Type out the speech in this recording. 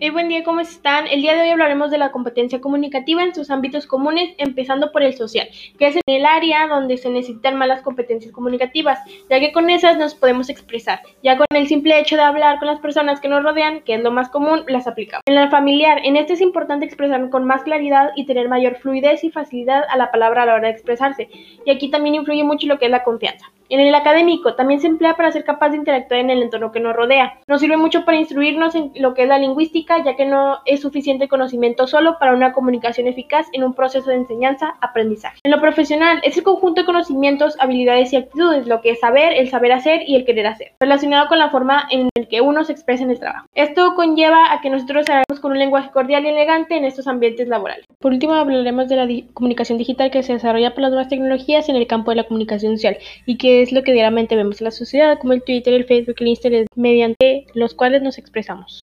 Hey, buen día, ¿cómo están? El día de hoy hablaremos de la competencia comunicativa en sus ámbitos comunes, empezando por el social, que es el área donde se necesitan más las competencias comunicativas, ya que con esas nos podemos expresar. Ya con el simple hecho de hablar con las personas que nos rodean, que es lo más común, las aplicamos. En la familiar, en este es importante expresar con más claridad y tener mayor fluidez y facilidad a la palabra a la hora de expresarse. Y aquí también influye mucho lo que es la confianza. En el académico también se emplea para ser capaz de interactuar en el entorno que nos rodea. Nos sirve mucho para instruirnos en lo que es la lingüística, ya que no es suficiente conocimiento solo para una comunicación eficaz en un proceso de enseñanza-aprendizaje. En lo profesional es el conjunto de conocimientos, habilidades y actitudes, lo que es saber, el saber hacer y el querer hacer, relacionado con la forma en la que uno se expresa en el trabajo. Esto conlleva a que nosotros hablemos con un lenguaje cordial y elegante en estos ambientes laborales. Por último, hablaremos de la comunicación digital que se desarrolla por las nuevas tecnologías en el campo de la comunicación social y es lo que diariamente vemos en la sociedad, como el Twitter, el Facebook, el Instagram, mediante los cuales nos expresamos.